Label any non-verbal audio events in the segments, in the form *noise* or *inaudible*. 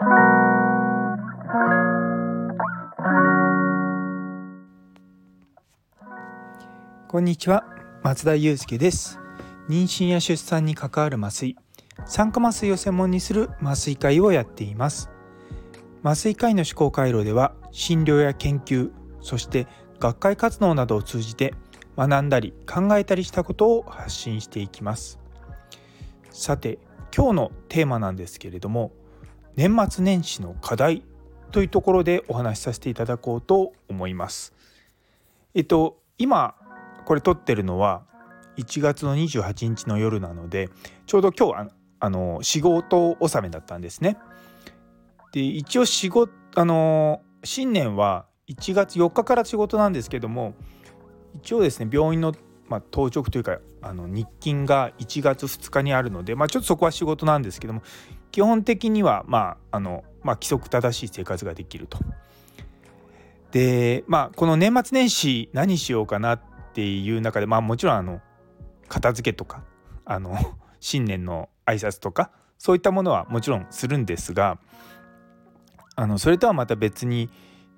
こんにちは。松田祐介です。妊娠や出産に関わる麻酔。酸化麻酔を専門にする麻酔会をやっています。麻酔科医の思考回路では診療や研究そして学会活動などを通じて学んだり考えたりしたことを発信していきます。さて今日のテーマなんですけれども年末年始の課題というところでお話しさせていただこうと思います。えっと今これ撮ってるのは1月の28日の夜なのでちょうど今日あの仕事納めだったんですね。で一応仕事あの新年は1月4日から仕事なんですけども一応ですね病院の、まあ、当直というかあの日勤が1月2日にあるので、まあ、ちょっとそこは仕事なんですけども基本的には、まああのまあ、規則正しい生活ができると。でまあこの年末年始何しようかなっていう中でまあもちろんあの片付けとかあの *laughs* 新年の挨拶とかそういったものはもちろんするんですがあのそれとはまた別に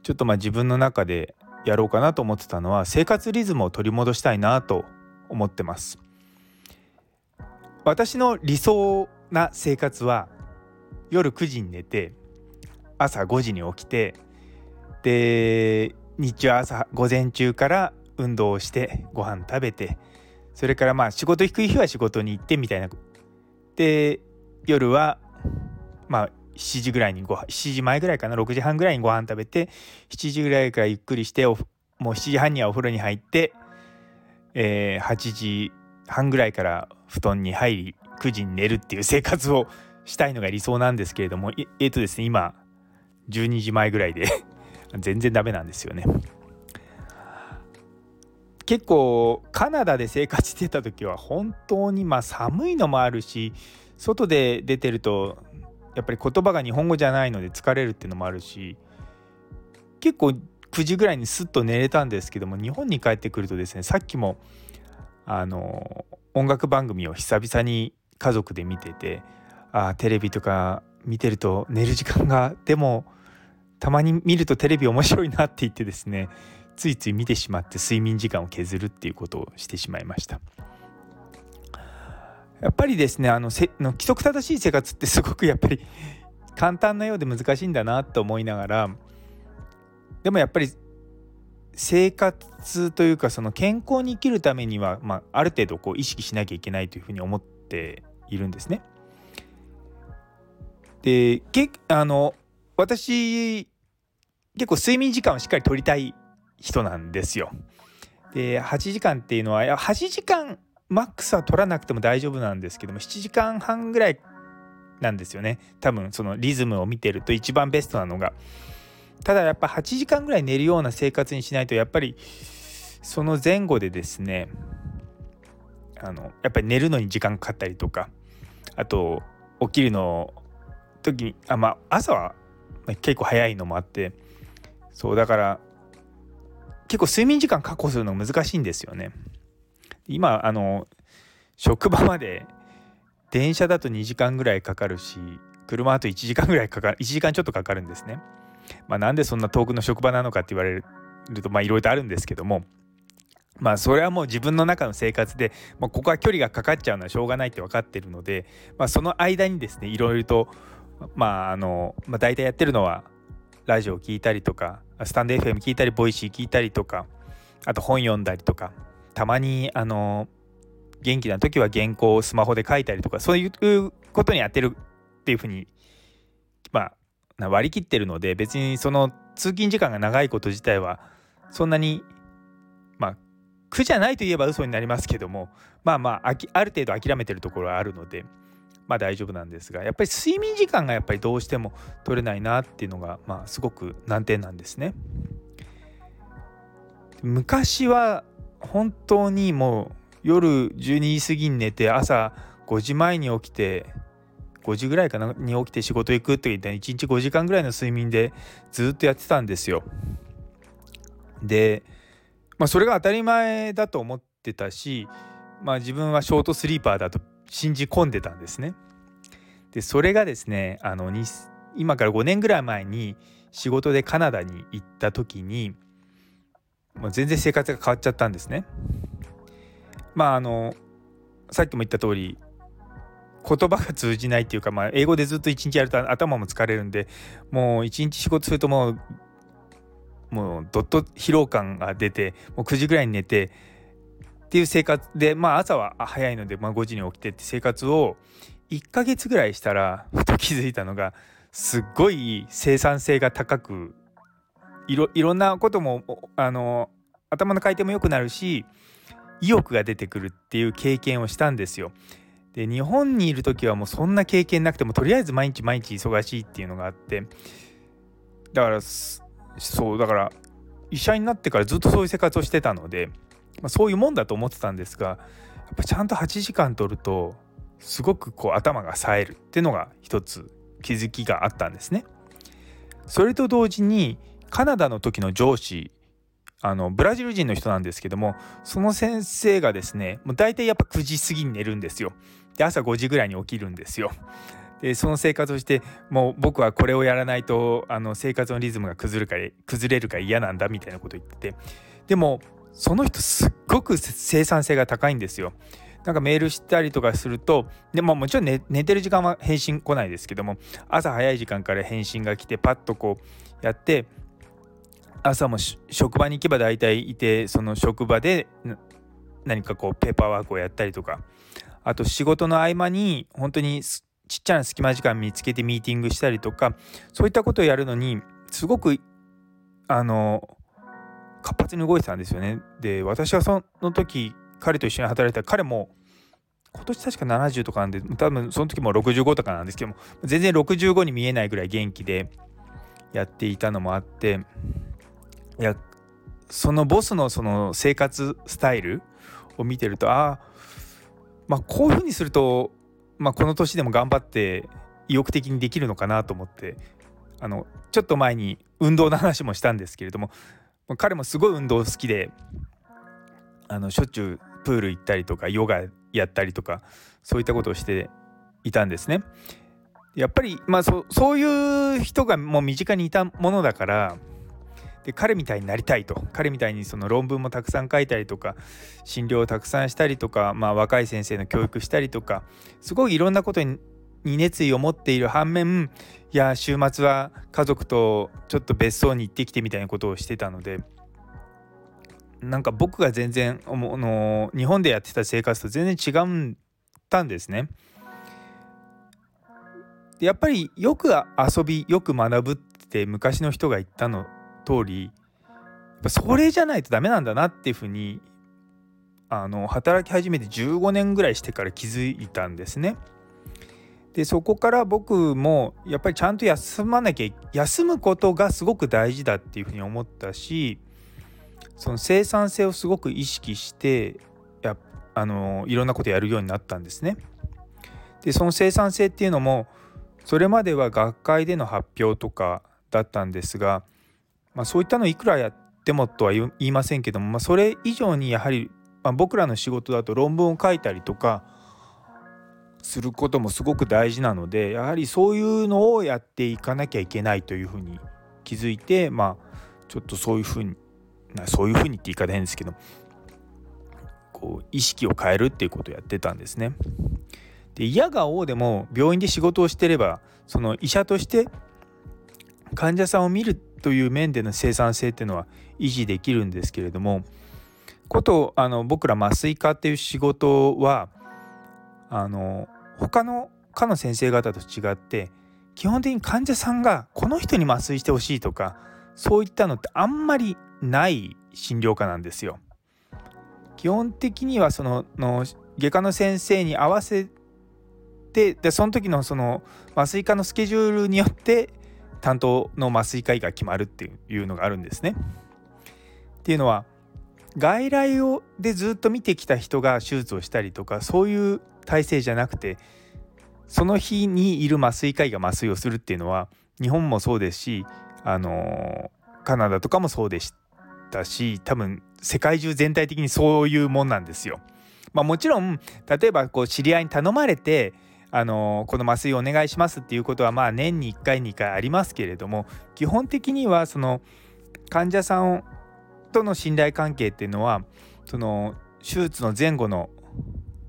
ちょっとまあ自分の中でやろうかなと思ってたのは生活リズムを取り戻したいなと思ってます私の理想な生活は夜9時に寝て朝5時に起きてで日中朝午前中から運動をしてご飯食べてそれからまあ仕事低い日は仕事に行ってみたいな。で夜はまあ7時ぐらいにご7時前ぐらいかな6時半ぐらいにご飯食べて7時ぐらいからゆっくりしてもう7時半にはお風呂に入って、えー、8時半ぐらいから布団に入り9時に寝るっていう生活をしたいのが理想なんですけれどもえっ、とですね今12時前ぐらいで *laughs* 全然ダメなんですよね。結構カナダで生活してた時は本当にまあ寒いのもあるし外で出てるとやっぱり言葉が日本語じゃないので疲れるっていうのもあるし結構9時ぐらいにスッと寝れたんですけども日本に帰ってくるとですねさっきもあの音楽番組を久々に家族で見ててあテレビとか見てると寝る時間がでもたまに見るとテレビ面白いなって言ってですねついつい見てしまって睡眠時間を削るっていうことをしてしまいました。やっぱりですねあのせの規則正しい生活ってすごくやっぱり簡単なようで難しいんだなと思いながらでもやっぱり生活というかその健康に生きるためには、まあ、ある程度こう意識しなきゃいけないというふうに思っているんですね。でけあの私結構睡眠時間をしっかりとりたい人なんですよ。で8時間っていうのは8時間マックスは取らなくても大丈夫なんですけども7時間半ぐらいなんですよね多分そのリズムを見てると一番ベストなのがただやっぱ8時間ぐらい寝るような生活にしないとやっぱりその前後でですねあのやっぱり寝るのに時間かかったりとかあと起きるの時にあまあ朝は結構早いのもあってそうだから結構睡眠時間確保するの難しいんですよね。今あの職場まで電車だと2時間ぐらいかかるし車だと1時間ぐらいかかる1時間ちょっとかかるんですね。まあ、なんでそんな遠くの職場なのかって言われるとまあいろいろとあるんですけどもまあそれはもう自分の中の生活で、まあ、ここは距離がかかっちゃうのはしょうがないって分かってるので、まあ、その間にですねいろいろとまああの、まあ、大体やってるのはラジオ聞いたりとかスタンド FM 聞いたり Voicy 聞いたりとかあと本読んだりとかたまにあの元気な時は原稿をスマホで書いたりとかそういうことにやってるっていうふうにまあ割り切ってるので別にその通勤時間が長いこと自体はそんなにまあ苦じゃないといえば嘘になりますけどもまあまあある程度諦めてるところはあるのでまあ大丈夫なんですがやっぱり睡眠時間がやっぱりどうしても取れないなっていうのがまあすごく難点なんですね。昔は本当にもう夜12時過ぎに寝て朝5時前に起きて5時ぐらいかなに起きて仕事行くって言って1日5時間ぐらいの睡眠でずっとやってたんですよ。で、まあ、それが当たり前だと思ってたし、まあ、自分はショートスリーパーだと信じ込んでたんですね。でそれがですねあの今から5年ぐらい前に仕事でカナダに行った時にもう全然生活が変わっちゃったんですね。まああのさっきも言った通り言葉が通じないっていうか、まあ、英語でずっと一日やると頭も疲れるんでもう一日仕事するともうもうどっと疲労感が出てもう9時ぐらいに寝てっていう生活でまあ朝は早いので、まあ、5時に起きてって生活を1ヶ月ぐらいしたらふと気づいたのがすっごい生産性が高くいろいろんなこともあの頭の回転も良くなるし意欲が出てくるっていう経験をしたんですよ。で日本にいる時はもうそんな経験なくてもとりあえず毎日毎日忙しいっていうのがあってだからそうだから医者になってからずっとそういう生活をしてたので、まあ、そういうもんだと思ってたんですがやっぱちゃんと8時間取るとすごくこう頭が冴えるっていうのが一つ気づきがあったんですね。それと同時にカナダの時の上司あのブラジル人の人なんですけどもその先生がですねもう大体やっぱ9時過ぎに寝るんですよ。で朝5時ぐらいに起きるんですよ。でその生活をしてもう僕はこれをやらないとあの生活のリズムが崩れるか崩れるか嫌なんだみたいなこと言っててでもその人すっごく生産性が高いんですよ。なんかメールしたりとかするとでももちろん寝寝てる時間は返信来ないですけども朝早い時間から返信が来てパッとこうやって朝も職場に行けば大体いてその職場で何かこうペーパーワークをやったりとかあと仕事の合間に本当にちっちゃな隙間時間見つけてミーティングしたりとかそういったことをやるのにすごくあの活発に動いてたんですよね。で私はその時彼と一緒に働いてた彼も今年確か70とかなんで多分その時も65とかなんですけども全然65に見えないぐらい元気でやっていたのもあっていやそのボスのその生活スタイルを見てるとああまあこういうふうにすると、まあ、この年でも頑張って意欲的にできるのかなと思ってあのちょっと前に運動の話もしたんですけれども彼もすごい運動好きであのしょっちゅうプール行ったりとかヨガやったりとかそういったことをしていたんですね。やっぱりまあそそういう人がもう身近にいたものだからで彼みたいになりたいと彼みたいにその論文もたくさん書いたりとか診療をたくさんしたりとか、まあ、若い先生の教育したりとかすごいいろんなことにに熱意を持っている反面いや週末は家族とちょっと別荘に行ってきてみたいなことをしてたのでなんか僕が全然あの日本でやってた生活と全然違ったんですね。でやっぱりよく遊びよく学ぶって昔の人が言ったの通りやっぱそれじゃないとダメなんだなっていうふうにあの働き始めて15年ぐらいしてから気づいたんですね。でそこから僕もやっぱりちゃんと休まなきゃ休むことがすごく大事だっていうふうに思ったしその生産性をすごく意識してやあのいろんなことやるようになったんですね。でその生産性っていうのもそれまでは学会での発表とかだったんですが、まあ、そういったのいくらやってもとは言いませんけども、まあ、それ以上にやはり、まあ、僕らの仕事だと論文を書いたりとかすることもすごく大事なのでやはりそういうのをやっていかなきゃいけないというふうに気づいてまあちょっとそういうふうにそういうふうにって言い方変ですけどこう意識を変えるっていうことをやってたんですね。で嫌が王でも病院で仕事をしてればその医者として患者さんを見るという面での生産性っていうのは維持できるんですけれどもことあの僕ら麻酔科っていう仕事はあの他の科の先生方と違って基本的に患者さんがこの人に麻酔してほしいとかそういったのってあんまりない診療科なんですよ。基本的にはそのの外科の先生に合わせてでその時のその麻酔科のスケジュールによって担当の麻酔科医が決まるっていうのがあるんですね。っていうのは外来をでずっと見てきた人が手術をしたりとかそういう体制じゃなくてその日にいる麻酔科医が麻酔をするっていうのは日本もそうですしあのカナダとかもそうでしたし多分世界中全体的にそういうもんなんですよ。まあ、もちろん例えばこう知り合いに頼まれてあのこの麻酔お願いしますっていうことはまあ年に1回2回ありますけれども基本的にはその患者さんをとの信頼関係っていうのはその手術の前後の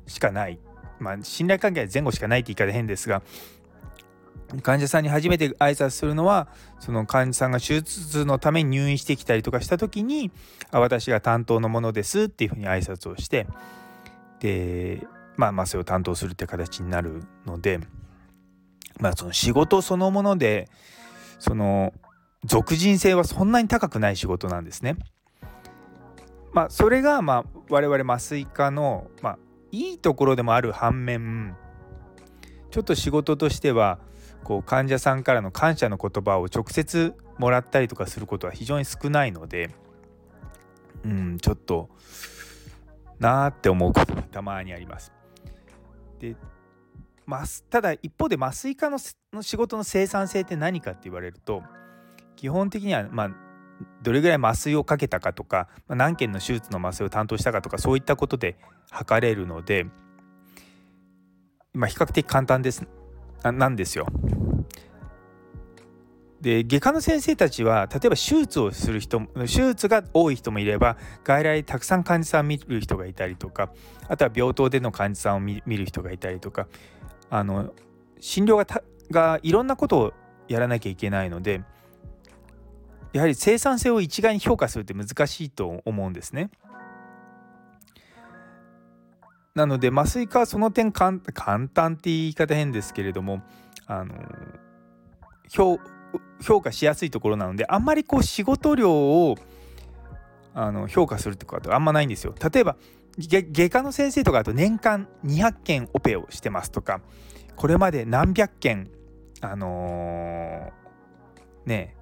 しかないまあ信頼関係は前後しかないって言い方変ですが患者さんに初めて挨拶するのはその患者さんが手術のために入院してきたりとかした時に「あ私が担当のものです」っていうふうに挨拶をしてでまあ麻酔を担当するって形になるのでまあその仕事そのものでその属人性はそんなに高くない仕事なんですね。まあそれがまあ我々麻酔科のまあいいところでもある反面ちょっと仕事としてはこう患者さんからの感謝の言葉を直接もらったりとかすることは非常に少ないのでうんちょっとなーって思うことがたまにあります。でただ一方で麻酔科の仕事の生産性って何かって言われると基本的にはまあどれぐらい麻酔をかけたかとか何件の手術の麻酔を担当したかとかそういったことで測れるので、まあ、比較的簡単ですなんですよ。で外科の先生たちは例えば手術をする人手術が多い人もいれば外来たくさん患者さんを見る人がいたりとかあとは病棟での患者さんを見る人がいたりとかあの診療ががいろんなことをやらなきゃいけないのでやはり生産性を一概に評価するって難しいと思うんですね。なので麻酔科はその点簡単って言い方変ですけれどもあの評価しやすいところなのであんまりこう仕事量をあの評価するってことはあんまないんですよ。例えば外科の先生とかだと年間200件オペをしてますとかこれまで何百件あのー、ね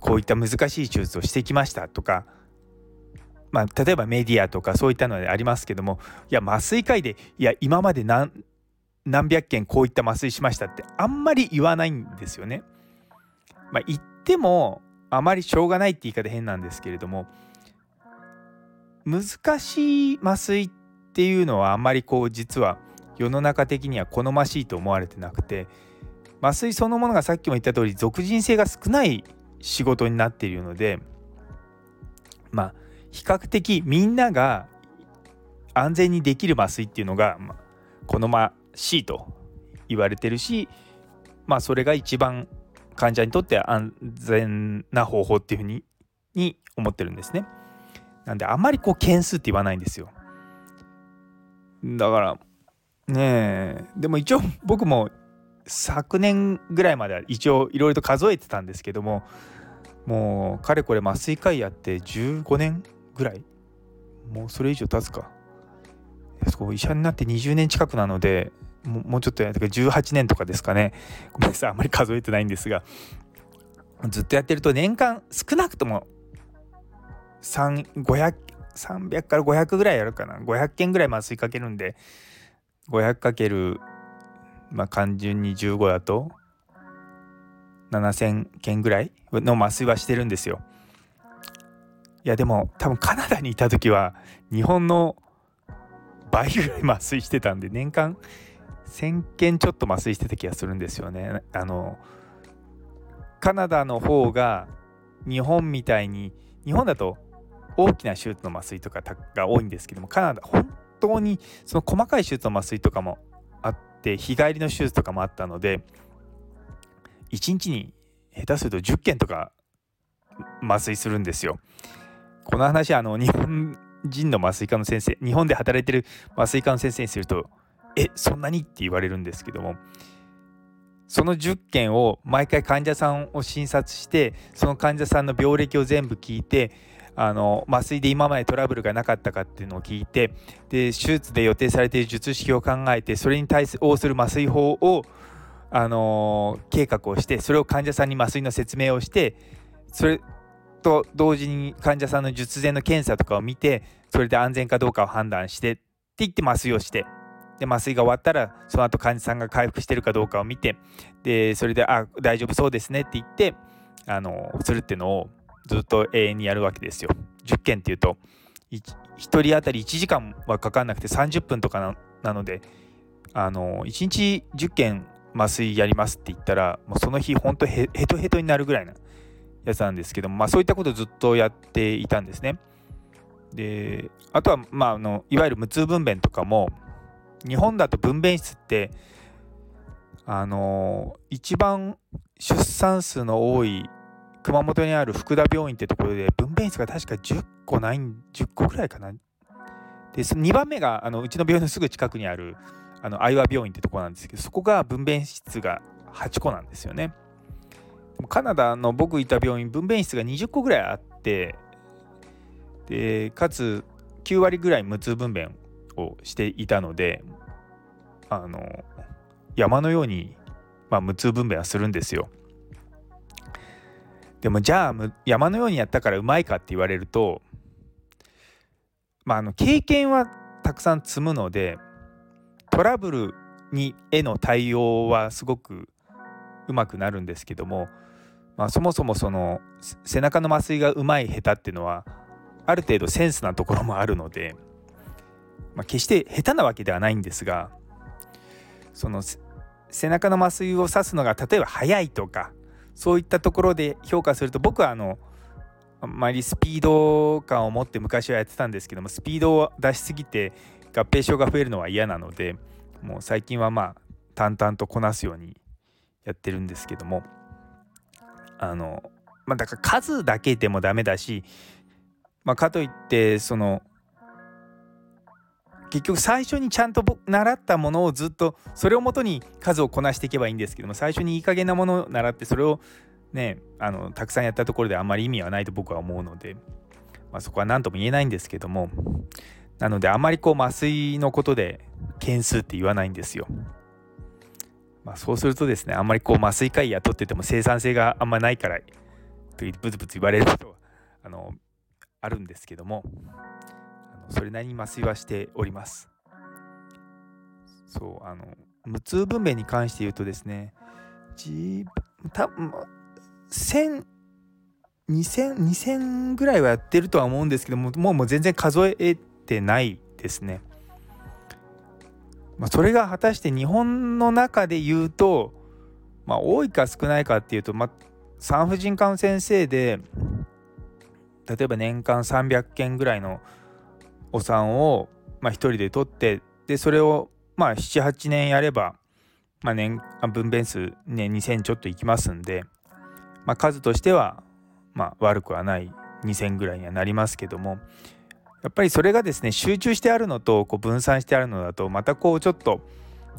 こういった難しい手術をしてきましたとかまあ、例えばメディアとかそういったのでありますけどもいや麻酔科医でいや今まで何何百件こういった麻酔しましたってあんまり言わないんですよね。まあ、言ってもあまりしょうがないって言い方変なんですけれども難しい麻酔っていうのはあんまりこう実は世の中的には好ましいと思われてなくて麻酔そのものがさっきも言った通り属人性が少ない仕事になっているのでまあ比較的みんなが安全にできる麻酔っていうのが、まあ、好ましいと言われてるしまあそれが一番患者にとって安全な方法っていうふうにに思ってるんですね。なんであんまりこう件数って言わないんですよ。だからねえでも一応僕も昨年ぐらいまでは一応いろいろと数えてたんですけどももうかれこれ麻酔科医やって15年ぐらい？もうそれ以上経つか？医者になって20年近くなのでもうちょっとやって18年とかですかね。ごめんなさいあんまり数えてないんですが。ずっとやってると年間少なくとも300 300から500ぐらいやるかな。500件ぐらい麻酔かけるんで500かけるまあ単純に15だと7000件ぐらいの麻酔はしてるんですよ。いやでも多分カナダにいた時は日本の倍ぐらい麻酔してたんで年間1,000件ちょっと麻酔してた気がするんですよね。あのカナダの方が日本みたいに日本だと大きな手術の麻酔とかが多いんですけどもカナダ本当にその細かい手術の麻酔とかもあって日帰りの手術とかもあったので1日に下手すると10件とか麻酔するんですよ。この話あの日本人の麻酔科の先生日本で働いてる麻酔科の先生にすると「えそんなに?」って言われるんですけどもその10件を毎回患者さんを診察してその患者さんの病歴を全部聞いてあの麻酔で今までトラブルがなかったかっていうのを聞いてで手術で予定されている術式を考えてそれに対応する麻酔法をあの計画をしてそれを患者さんに麻酔の説明をしてそれと同時に患者さんの術前の検査とかを見てそれで安全かどうかを判断してって言って麻酔をしてで麻酔が終わったらその後患者さんが回復してるかどうかを見てでそれで「あ大丈夫そうですね」って言ってあのするっていうのをずっと永遠にやるわけですよ。10件っていうと1人当たり1時間はかかんなくて30分とかなのであの1日10件麻酔やりますって言ったらもうその日ほんとヘトヘトになるぐらいなやつなんですけども、まあ、そういったことをずっとやっていたんですね。であとは、まあ、あのいわゆる無痛分娩とかも日本だと分娩室ってあの一番出産数の多い熊本にある福田病院ってところで分娩室が確か10個ない10個ぐらいかな。でその2番目があのうちの病院のすぐ近くにあるあの愛和病院ってとこなんですけどそこが分娩室が8個なんですよね。カナダの僕いた病院分娩室が20個ぐらいあってでかつ9割ぐらい無痛分娩をしていたのであの山のように、まあ、無痛分娩はするんですよ。でもじゃあ山のようにやったからうまいかって言われるとまああの経験はたくさん積むのでトラブルにへの対応はすごくうまくなるんですけども、まあ、そもそもその背中の麻酔がうまい下手っていうのはある程度センスなところもあるので、まあ、決して下手なわけではないんですがその背中の麻酔を刺すのが例えば速いとかそういったところで評価すると僕はあのあまりスピード感を持って昔はやってたんですけどもスピードを出しすぎて合併症が増えるのは嫌なのでもう最近はまあ淡々とこなすようにやってるんですけどもあのまあだから数だけでもダメだしまあかといってその結局最初にちゃんと習ったものをずっとそれをもとに数をこなしていけばいいんですけども最初にいい加減なものを習ってそれをねあのたくさんやったところであんまり意味はないと僕は思うので、まあ、そこは何とも言えないんですけどもなのであまりこう麻酔のことで件数って言わないんですよ。まあ、そうするとですねあんまりこう麻酔科医雇ってても生産性があんまないからとブツブツ言われることはあのあるんですけどもそれなりに麻酔はしております。そうあの無痛分娩に関して言うとですねじた1000 2000, 2000ぐらいはやってるとは思うんですけどももうもう全然数えてないですね。まあ、それが果たして日本の中で言うと、まあ、多いか少ないかっていうと、まあ、産婦人科の先生で例えば年間300件ぐらいのお産を、まあ、1人で取ってでそれをまあ78年やれば、まあ年、分娩数、ね、2000ちょっといきますんで、まあ、数としては、まあ、悪くはない2000ぐらいにはなりますけどもやっぱりそれがですね集中してあるのとこう分散してあるのだとまたこうちょっと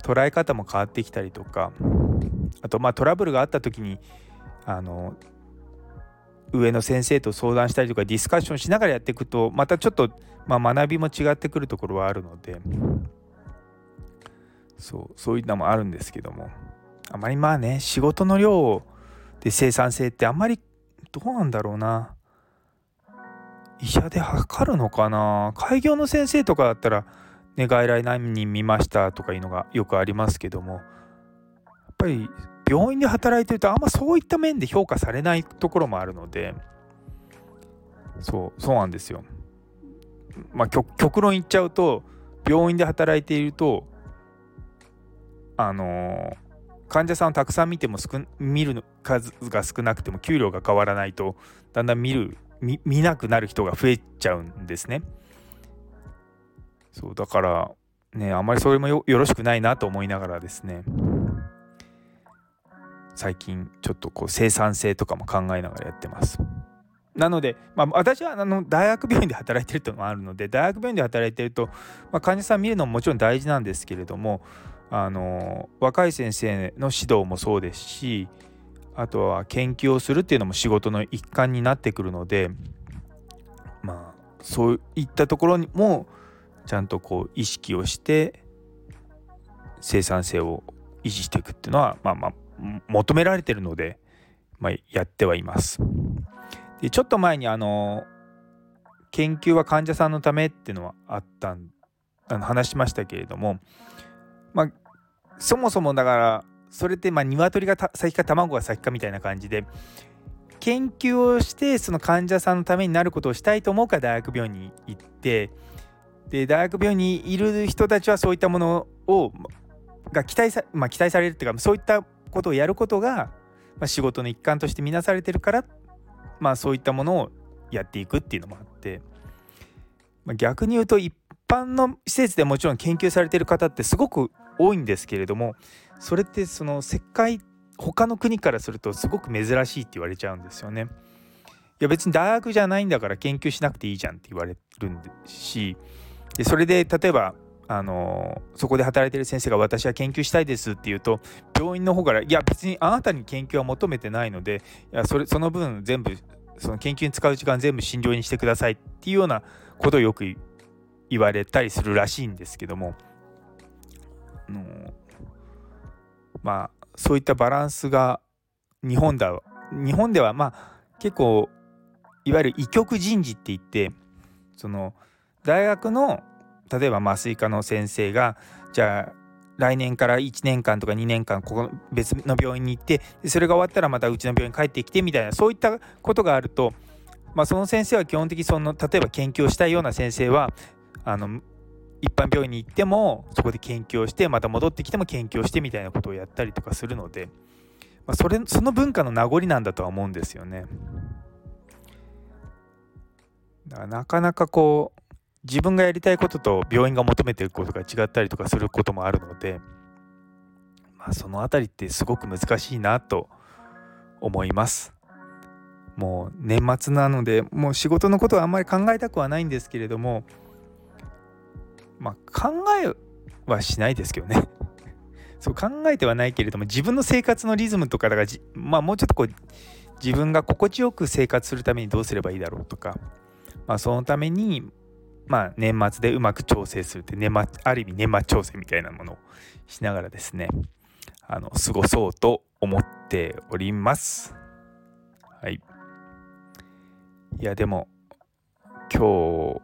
捉え方も変わってきたりとかあとまあトラブルがあった時にあの上の先生と相談したりとかディスカッションしながらやっていくとまたちょっと、まあ、学びも違ってくるところはあるのでそうそういったのもあるんですけども。あまりまあね仕事の量で生産性ってあんまりどうなんだろうな。医者で測るのかな。開業の先生とかだったら、ね、外来何人見ましたとかいうのがよくありますけども。やっぱり病院で働いてるとあんまそういった面で評価されないところもあるので。そうそうなんですよ。まあ極論言っちゃうと病院で働いているとあの患者さんをたくさん見ても見る数が少なくても給料が変わらないとだんだん見る見なくなる人が増えちゃうんですね。そうだからねあんまりそれもよろしくないなと思いながらですね最近ちょっとこう生産性とかも考えながらやってます。なので、まあ、私はあの大学病院で働いてるというのもあるので大学病院で働いてると、まあ、患者さん見るのももちろん大事なんですけれどもあの若い先生の指導もそうですしあとは研究をするっていうのも仕事の一環になってくるのでまあそういったところにもちゃんとこう意識をして生産性を維持していくっていうのはまあまあ求められてるので、まあ、やってはいます。でちょっと前にあの研究は患者さんのためっていうのはあったあの話しましたけれども、まあ、そもそもだからそれってまあ鶏が先か卵が先かみたいな感じで研究をしてその患者さんのためになることをしたいと思うから大学病院に行ってで大学病院にいる人たちはそういったものをが期待さ,、まあ、期待されるっていうかそういったことをやることが、まあ、仕事の一環として見なされてるからっ、まあ、そういったものをやっていくっていうのもあって、まあ、逆に言うと一般の施設でもちろん研究されてる方ってすごく多いんですけれどもそれってその石灰他の国からするとすごく珍しいって言われちゃうんですよね。いや別に大学じゃないんだから研究しなくていいじゃんって言われるんでしでそれで例えばあのそこで働いてる先生が私は研究したいですって言うと病院の方からいや別にあなたに研究は求めてないのでいやそれその分全部その研究に使う時間全部診療にしてくださいっていうようなことをよく言われたりするらしいんですけども、あのまあそういったバランスが日本だ日本ではまあ結構いわゆる医局人事って言ってその大学の例えば麻酔科の先生がじゃあ来年から1年間とか2年間ここ別の病院に行ってそれが終わったらまたうちの病院に帰ってきてみたいなそういったことがあると、まあ、その先生は基本的にその例えば研究をしたいような先生はあの一般病院に行ってもそこで研究をしてまた戻ってきても研究をしてみたいなことをやったりとかするので、まあ、それその文化の名残なんだとは思うんですよね。なかなかこう自分がやりたいことと病院が求めてることが違ったりとかすることもあるので、まあ、その辺りってすごく難しいなと思います。もう年末なのでもう仕事のことはあんまり考えたくはないんですけれどもまあ考えはしないですけどね *laughs* そう考えてはないけれども自分の生活のリズムとかだからまあもうちょっとこう自分が心地よく生活するためにどうすればいいだろうとか、まあ、そのためにまあ、年末でうまく調整するって年末ある意味年末調整みたいなものをしながらですねあの過ごそうと思っております。はい。いやでも今日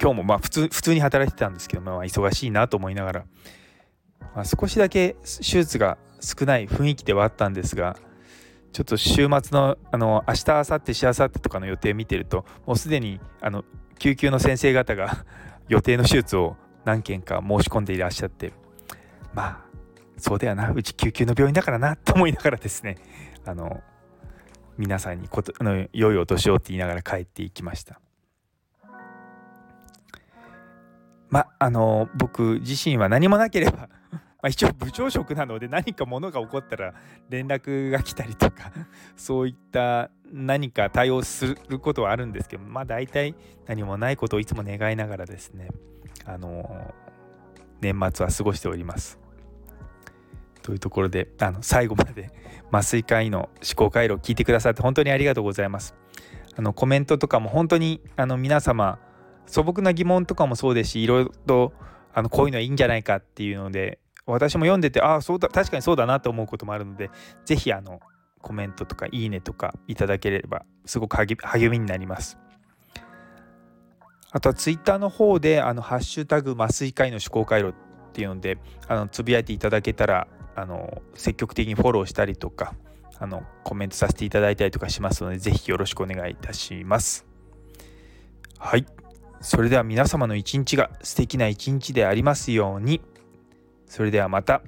今日もまあ普通普通に働いてたんですけど、まあ、忙しいなと思いながら、まあ、少しだけ手術が少ない雰囲気ではあったんですがちょっと週末のあの明日明後日しあさってとかの予定見てるともうすでにあの救急の先生方が *laughs* 予定の手術を何件か申し込んでいらっしゃって。まあそうだよな。うち救急の病院だからなと思いながらですね。あの皆さんにことの良いお年をって言いながら帰っていきました。まあの僕自身は何もなければまあ、一応部長職なので何か物が起こったら連絡が来たりとか *laughs* そういった何か対応することはあるんですけどまあ大体何もないことをいつも願いながらですねあの年末は過ごしております。というところであの最後まで *laughs* 麻酔科医の思考回路を聞いてくださって本当にありがとうございます。あのコメントとかも本当にあの皆様素朴な疑問とかもそうですしいろいろとあのこういうのはいいんじゃないかっていうので私も読んでてああそうだ確かにそうだなと思うこともあるので是非あのコメントとかいいねとかいただければすごく励みになります。あとはツイッターの方であのハッシュタグ麻酔科医の思考回路っていうのであのつぶやいていただけたらあの積極的にフォローしたりとかあのコメントさせていただいたりとかしますのでぜひよろしくお願いいたします。はい。それでは皆様の一日が素敵な一日でありますように。それではまた。